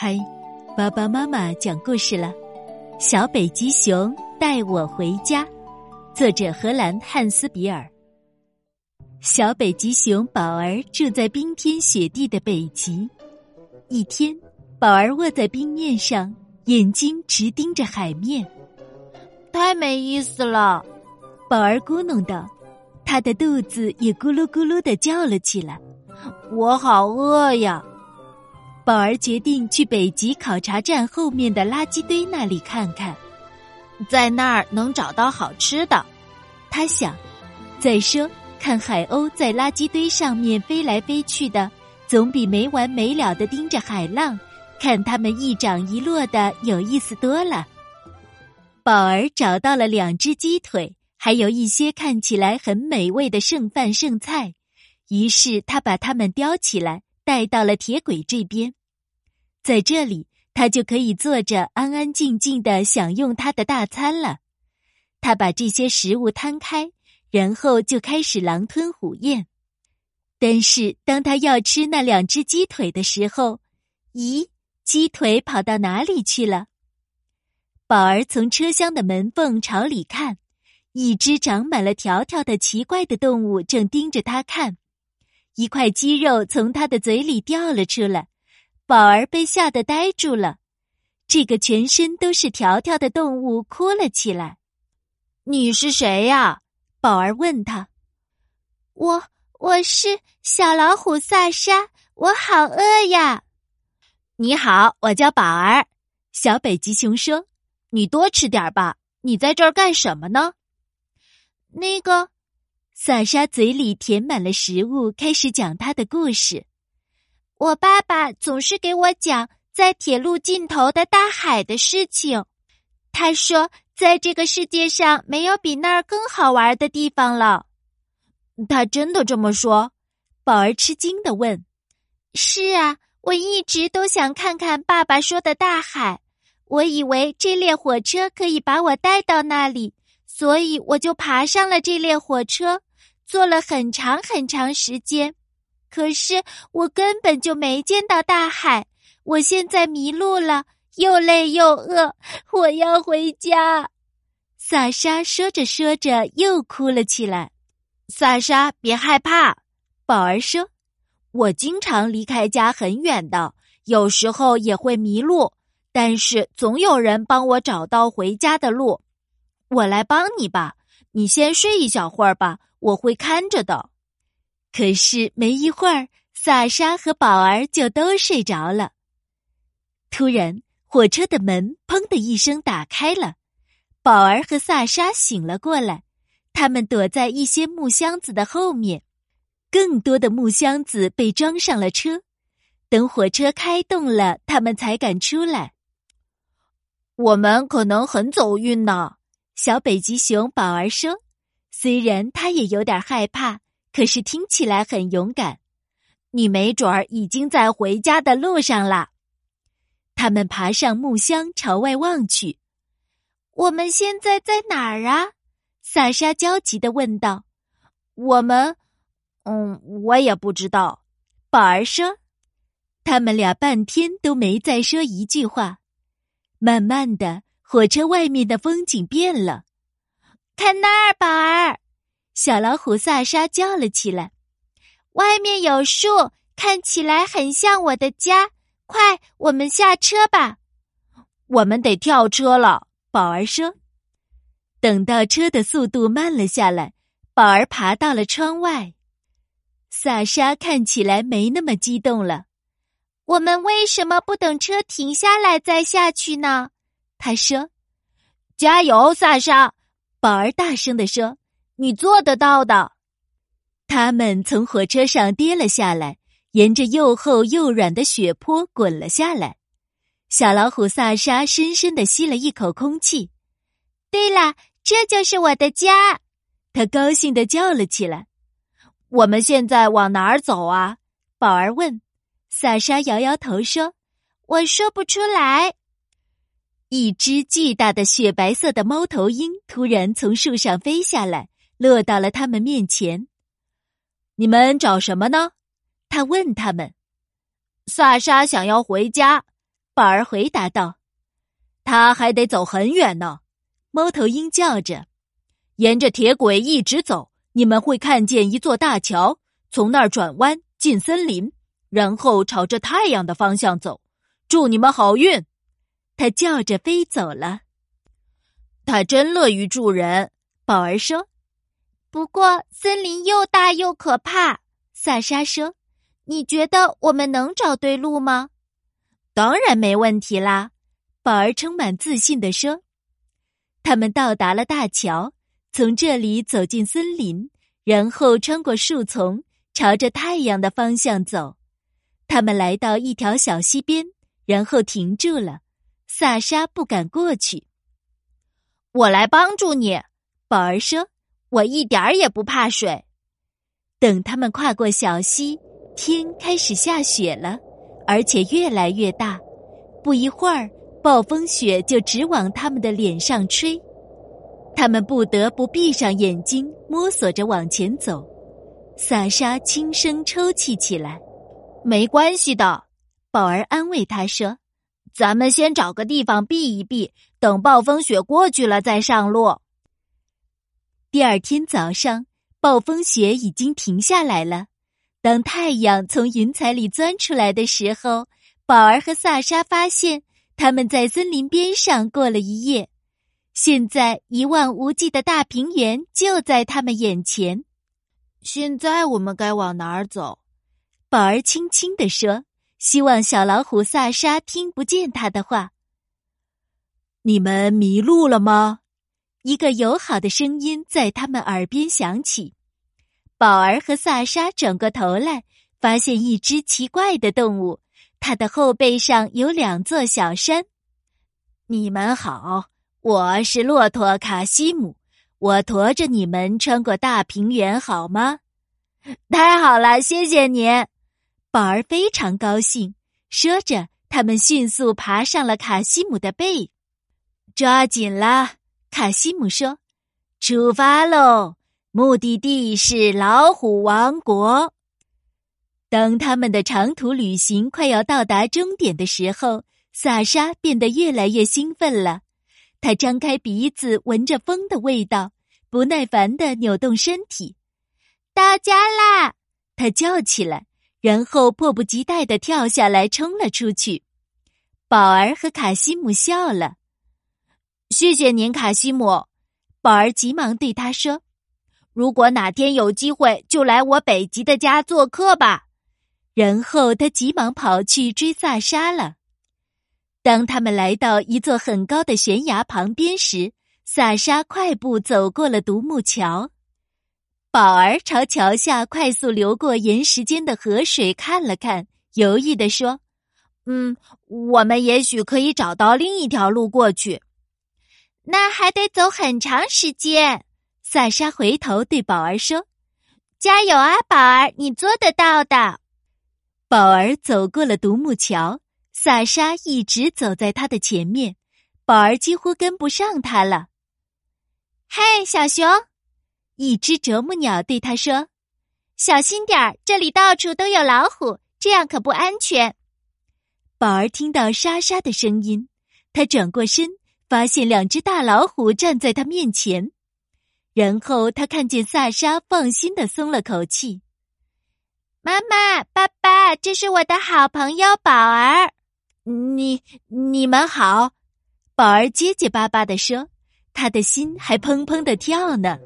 嗨，爸爸妈妈讲故事了，《小北极熊带我回家》，作者荷兰汉斯比尔。小北极熊宝儿住在冰天雪地的北极。一天，宝儿卧在冰面上，眼睛直盯着海面，太没意思了。宝儿咕哝道，他的肚子也咕噜咕噜的叫了起来。我好饿呀。宝儿决定去北极考察站后面的垃圾堆那里看看，在那儿能找到好吃的。他想，再说看海鸥在垃圾堆上面飞来飞去的，总比没完没了的盯着海浪，看它们一涨一落的有意思多了。宝儿找到了两只鸡腿，还有一些看起来很美味的剩饭剩菜，于是他把它们叼起来，带到了铁轨这边。在这里，他就可以坐着安安静静的享用他的大餐了。他把这些食物摊开，然后就开始狼吞虎咽。但是，当他要吃那两只鸡腿的时候，咦，鸡腿跑到哪里去了？宝儿从车厢的门缝朝里看，一只长满了条条的奇怪的动物正盯着他看。一块鸡肉从他的嘴里掉了出来。宝儿被吓得呆住了，这个全身都是条条的动物哭了起来。“你是谁呀？”宝儿问他。“我我是小老虎萨沙，我好饿呀。”“你好，我叫宝儿。”小北极熊说，“你多吃点吧。你在这儿干什么呢？”那个，萨沙嘴里填满了食物，开始讲他的故事。我爸爸总是给我讲在铁路尽头的大海的事情。他说，在这个世界上没有比那儿更好玩的地方了。他真的这么说？宝儿吃惊的问：“是啊，我一直都想看看爸爸说的大海。我以为这列火车可以把我带到那里，所以我就爬上了这列火车，坐了很长很长时间。”可是我根本就没见到大海，我现在迷路了，又累又饿，我要回家。萨沙说着说着又哭了起来。萨沙，别害怕，宝儿说：“我经常离开家很远的，有时候也会迷路，但是总有人帮我找到回家的路。我来帮你吧，你先睡一小会儿吧，我会看着的。”可是没一会儿，萨沙和宝儿就都睡着了。突然，火车的门“砰”的一声打开了，宝儿和萨沙醒了过来。他们躲在一些木箱子的后面，更多的木箱子被装上了车。等火车开动了，他们才敢出来。我们可能很走运呢，小北极熊宝儿说。虽然他也有点害怕。可是听起来很勇敢，你没准儿已经在回家的路上了。他们爬上木箱，朝外望去。我们现在在哪儿啊？萨沙焦急的问道。我们，嗯，我也不知道。宝儿说。他们俩半天都没再说一句话。慢慢的，火车外面的风景变了。看那儿，宝儿。小老虎萨沙叫了起来：“外面有树，看起来很像我的家。快，我们下车吧。”我们得跳车了，宝儿说。等到车的速度慢了下来，宝儿爬到了窗外。萨沙看起来没那么激动了。我们为什么不等车停下来再下去呢？他说：“加油，萨沙！”宝儿大声的说。你做得到的。他们从火车上跌了下来，沿着又厚又软的雪坡滚了下来。小老虎萨沙深深的吸了一口空气。对了，这就是我的家！他高兴的叫了起来。我们现在往哪儿走啊？宝儿问。萨沙摇摇头说：“我说不出来。”一只巨大的雪白色的猫头鹰突然从树上飞下来。落到了他们面前。你们找什么呢？他问他们。萨沙想要回家，宝儿回答道：“他还得走很远呢。”猫头鹰叫着：“沿着铁轨一直走，你们会看见一座大桥，从那儿转弯进森林，然后朝着太阳的方向走。祝你们好运！”他叫着飞走了。他真乐于助人，宝儿说。不过森林又大又可怕，萨莎说：“你觉得我们能找对路吗？”当然没问题啦，宝儿充满自信地说。他们到达了大桥，从这里走进森林，然后穿过树丛，朝着太阳的方向走。他们来到一条小溪边，然后停住了。萨莎不敢过去。我来帮助你，宝儿说：“我一点儿也不怕水。”等他们跨过小溪，天开始下雪了。而且越来越大，不一会儿，暴风雪就直往他们的脸上吹，他们不得不闭上眼睛，摸索着往前走。萨莎轻声抽泣起来：“没关系的。”宝儿安慰他说：“咱们先找个地方避一避，等暴风雪过去了再上路。”第二天早上，暴风雪已经停下来了。当太阳从云彩里钻出来的时候，宝儿和萨莎发现他们在森林边上过了一夜。现在一望无际的大平原就在他们眼前。现在我们该往哪儿走？宝儿轻轻地说，希望小老虎萨莎听不见他的话。你们迷路了吗？一个友好的声音在他们耳边响起。宝儿和萨莎转过头来，发现一只奇怪的动物，它的后背上有两座小山。你们好，我是骆驼卡西姆，我驮着你们穿过大平原，好吗？太好了，谢谢您。宝儿非常高兴，说着，他们迅速爬上了卡西姆的背。抓紧了，卡西姆说：“出发喽！”目的地是老虎王国。当他们的长途旅行快要到达终点的时候，萨莎变得越来越兴奋了。他张开鼻子闻着风的味道，不耐烦的扭动身体。到家啦！他叫起来，然后迫不及待的跳下来，冲了出去。宝儿和卡西姆笑了。谢谢您，卡西姆。宝儿急忙对他说。如果哪天有机会，就来我北极的家做客吧。然后他急忙跑去追萨莎了。当他们来到一座很高的悬崖旁边时，萨莎快步走过了独木桥。宝儿朝桥下快速流过岩石间的河水看了看，犹豫地说：“嗯，我们也许可以找到另一条路过去。那还得走很长时间。”萨莎回头对宝儿说：“加油啊，宝儿，你做得到的。”宝儿走过了独木桥，萨莎一直走在他的前面，宝儿几乎跟不上他了。嘿，小熊！一只啄木鸟对他说：“小心点儿，这里到处都有老虎，这样可不安全。”宝儿听到沙沙的声音，他转过身，发现两只大老虎站在他面前。然后他看见萨莎，放心的松了口气。妈妈、爸爸，这是我的好朋友宝儿。你、你们好，宝儿结结巴巴的说，他的心还砰砰的跳呢。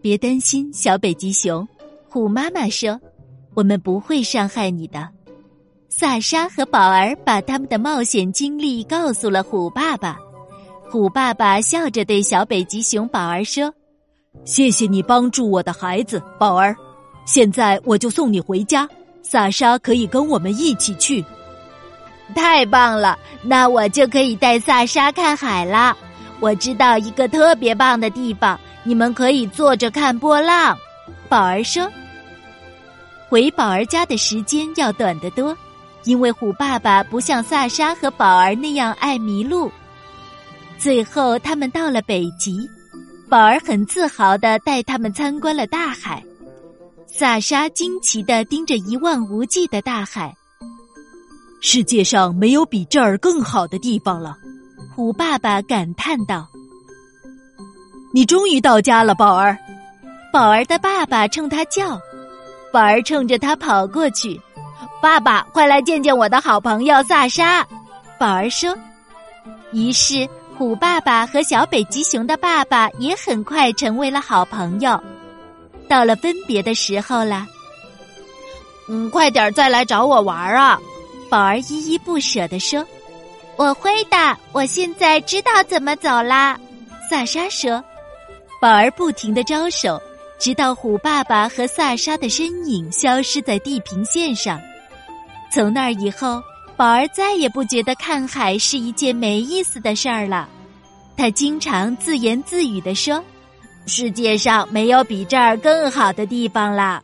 别担心，小北极熊，虎妈妈说，我们不会伤害你的。萨莎和宝儿把他们的冒险经历告诉了虎爸爸。虎爸爸笑着对小北极熊宝儿说。谢谢你帮助我的孩子宝儿，现在我就送你回家。萨莎可以跟我们一起去，太棒了！那我就可以带萨莎看海啦。我知道一个特别棒的地方，你们可以坐着看波浪。宝儿说：“回宝儿家的时间要短得多，因为虎爸爸不像萨莎和宝儿那样爱迷路。”最后，他们到了北极。宝儿很自豪的带他们参观了大海，萨莎惊奇的盯着一望无际的大海。世界上没有比这儿更好的地方了。”虎爸爸感叹道。“你终于到家了，宝儿。”宝儿的爸爸冲他叫，宝儿冲着他跑过去。“爸爸，快来见见我的好朋友萨莎。”宝儿说。于是，虎爸爸和小北极熊的爸爸也很快成为了好朋友。到了分别的时候了，嗯，快点再来找我玩啊！宝儿依依不舍地说：“我会的，我现在知道怎么走啦。”萨莎说。宝儿不停的招手，直到虎爸爸和萨莎的身影消失在地平线上。从那以后。宝儿再也不觉得看海是一件没意思的事儿了，他经常自言自语地说：“世界上没有比这儿更好的地方了。”